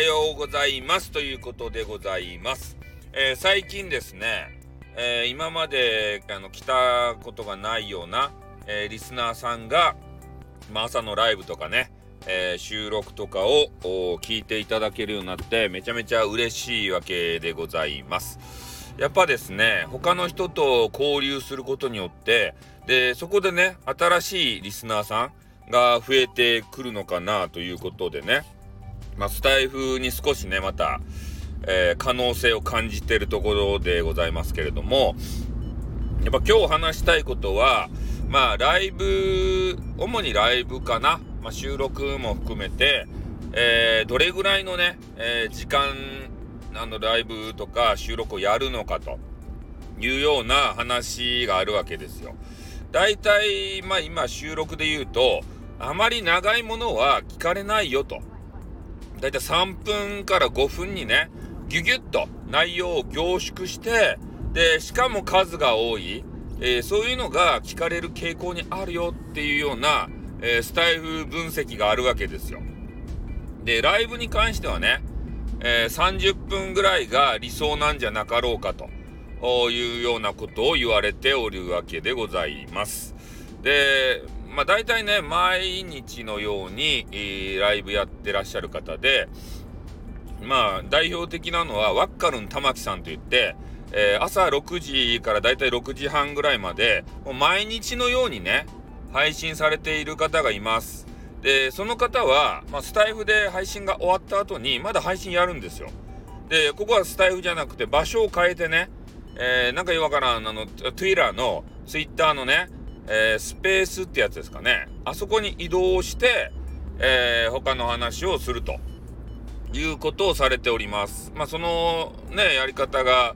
はようございますということでございます。えー、最近ですね、えー、今まであの来たことがないような、えー、リスナーさんが、まあ、朝のライブとかね、え収録とかを聞いていただけるようになってめちゃめちゃ嬉しいわけでございます。やっぱですね他の人と交流することによってでそこでね新しいリスナーさんが増えてくるのかなということでねまあ、スタイフに少しね、また、えー、可能性を感じてるところでございますけれども、やっぱ今日話したいことは、まあ、ライブ、主にライブかな、まあ、収録も含めて、えー、どれぐらいのね、えー、時間、あの、ライブとか収録をやるのかというような話があるわけですよ。大体、まあ今収録で言うと、あまり長いものは聞かれないよと。だいたい3分から5分にね、ギュギュッと内容を凝縮して、で、しかも数が多い、えー、そういうのが聞かれる傾向にあるよっていうような、えー、スタイフ分析があるわけですよ。で、ライブに関してはね、えー、30分ぐらいが理想なんじゃなかろうかというようなことを言われておるわけでございます。で、まあ大体ね、毎日のように、ライブやってらっしゃる方で、まあ代表的なのはワッカルン玉木さんといって、えー、朝6時からだいたい6時半ぐらいまで、もう毎日のようにね、配信されている方がいます。で、その方は、まあ、スタイフで配信が終わった後に、まだ配信やるんですよ。で、ここはスタイフじゃなくて、場所を変えてね、えー、なんかよわからん、あの、Twitter の、Twitter のね、えー、スペースってやつですかね。あそこに移動して、えー、他の話をするということをされております。まあ、そのね、やり方が、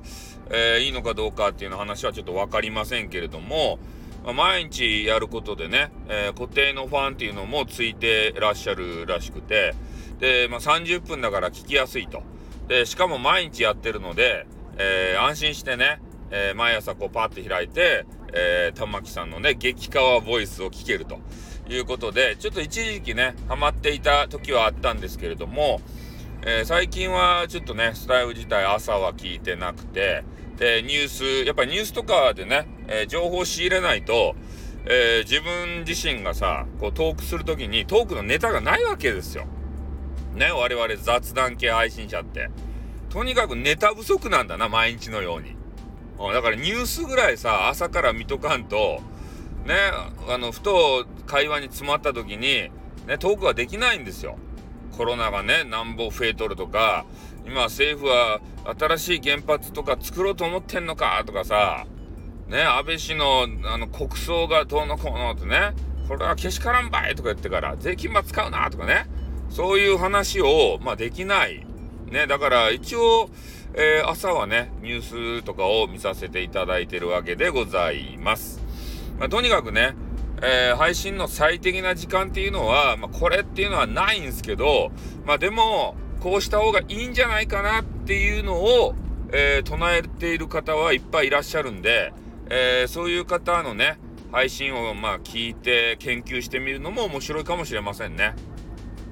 えー、いいのかどうかっていうの話はちょっと分かりませんけれども、まあ、毎日やることでね、え固定のファンっていうのもついてらっしゃるらしくて、で、まあ、30分だから聞きやすいと。で、しかも毎日やってるので、え安心してね、え毎朝こうパッて開いて、えー、玉木さんのね、激川ボイスを聞けるということで、ちょっと一時期ね、ハマっていた時はあったんですけれども、えー、最近はちょっとね、スタイル自体朝は聞いてなくて、で、ニュース、やっぱニュースとかでね、えー、情報を仕入れないと、え、自分自身がさ、こうトークするときにトークのネタがないわけですよ。ね、我々雑談系配信者って。とにかくネタ不足なんだな、毎日のように。だからニュースぐらいさ、朝から見とかんと、ね、あの、ふと会話に詰まった時に、ね、トークはできないんですよ。コロナがね、なんぼ増えとるとか、今政府は新しい原発とか作ろうと思ってんのかとかさ、ね、安倍氏のあの国葬がどうのこうのってね、これはけしからんばいとか言ってから、税金は使うなとかね、そういう話を、まあできない。ね、だから一応、えー、朝はね、ニュースとかを見させていただいてるわけでございます。まあ、とにかくね、えー、配信の最適な時間っていうのは、まあ、これっていうのはないんですけど、まあ、でも、こうした方がいいんじゃないかなっていうのを、えー、唱えている方はいっぱいいらっしゃるんで、えー、そういう方のね、配信をまあ聞いて研究してみるのも面白いかもしれませんね。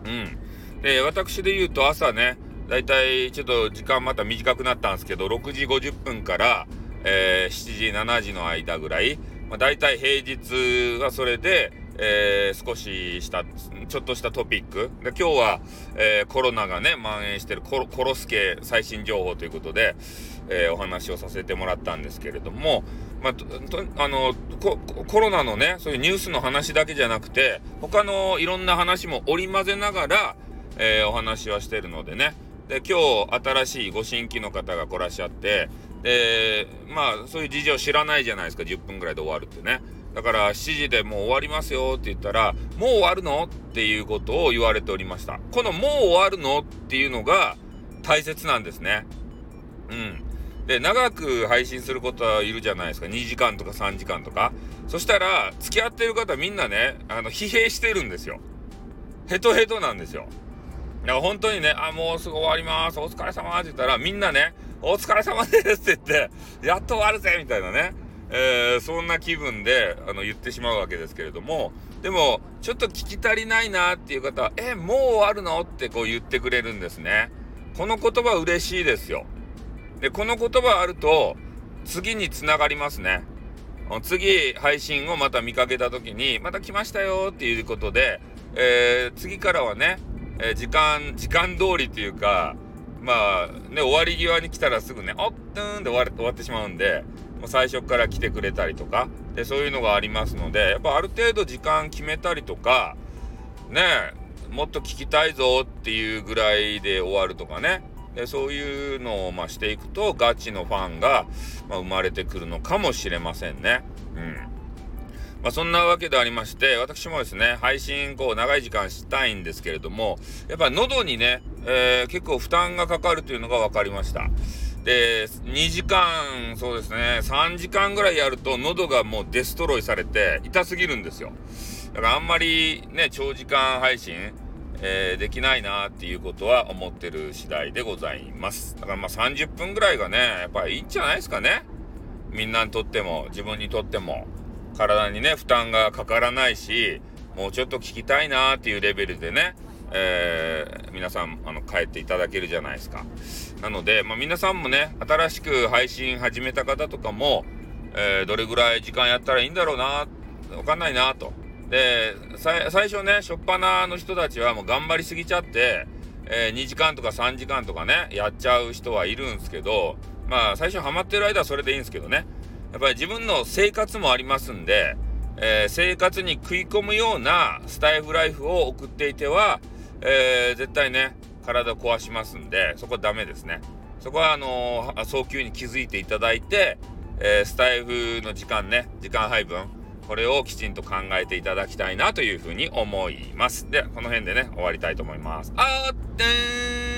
うん。で、私で言うと朝ね、だいたいちょっと時間また短くなったんですけど、6時50分から、えー、7時、7時の間ぐらい、まあ、大体平日はそれで、えー、少しした、ちょっとしたトピック。で今日は、えー、コロナがね、蔓延してるコロコロスケ最新情報ということで、えー、お話をさせてもらったんですけれども、まあ、とあのコロナのね、そういうニュースの話だけじゃなくて、他のいろんな話も織り交ぜながら、えお話はしてるのでね、で今日新しいご新規の方が来らっしゃってでまあそういう事情知らないじゃないですか10分ぐらいで終わるってね。だから7時でもう終わりますよって言ったらもう終わるの？っていうことを言われておりました。このもう終わるの？っていうのが大切なんですね。うん。で長く配信することはいるじゃないですか。2時間とか3時間とか。そしたら付き合ってる方みんなねあの疲弊してるんですよ。ヘトヘトなんですよ。だか本当にね、あ、もうすぐ終わります。お疲れ様って言ったら、みんなね、お疲れ様ですって言って、やっと終わるぜみたいなね、えー、そんな気分で、あの、言ってしまうわけですけれども、でも、ちょっと聞き足りないなっていう方は、え、もう終わるのってこう言ってくれるんですね。この言葉嬉しいですよ。で、この言葉あると、次につながりますね。次、配信をまた見かけた時に、また来ましたよっていうことで、えー、次からはね、えー、時間、時間通りっていうか、まあね、終わり際に来たらすぐね、おっとーんで終わ終わってしまうんで、もう最初から来てくれたりとか、で、そういうのがありますので、やっぱある程度時間決めたりとか、ね、もっと聞きたいぞっていうぐらいで終わるとかね、でそういうのをまあしていくとガチのファンが、まあ、生まれてくるのかもしれませんね。うんまあ、そんなわけでありまして私もですね配信こう長い時間したいんですけれどもやっぱ喉にね、えー、結構負担がかかるというのが分かりました。で2時間そうですね3時間ぐらいやると喉がもうデストロイされて痛すぎるんですよだからあんまりね長時間配信えー、できないなっていうことは思ってる次第でございます。だからまあ30分ぐらいがね、やっぱいいんじゃないですかね。みんなにとっても、自分にとっても、体にね、負担がかからないし、もうちょっと聞きたいなっていうレベルでね、えー、皆さん、あの、帰っていただけるじゃないですか。なので、まあ、皆さんもね、新しく配信始めた方とかも、えー、どれぐらい時間やったらいいんだろうな、わかんないなと。で、最初ね、初っ端の人たちはもう頑張りすぎちゃって、えー、2時間とか3時間とかね、やっちゃう人はいるんですけど、まあ最初ハマってる間はそれでいいんですけどね、やっぱり自分の生活もありますんで、えー、生活に食い込むようなスタイフライフを送っていては、えー、絶対ね、体壊しますんで、そこはダメですね。そこはあのー、早急に気づいていただいて、えスタイフの時間ね、時間配分、これをきちんと考えていただきたいなというふうに思います。では、この辺でね、終わりたいと思います。あーってー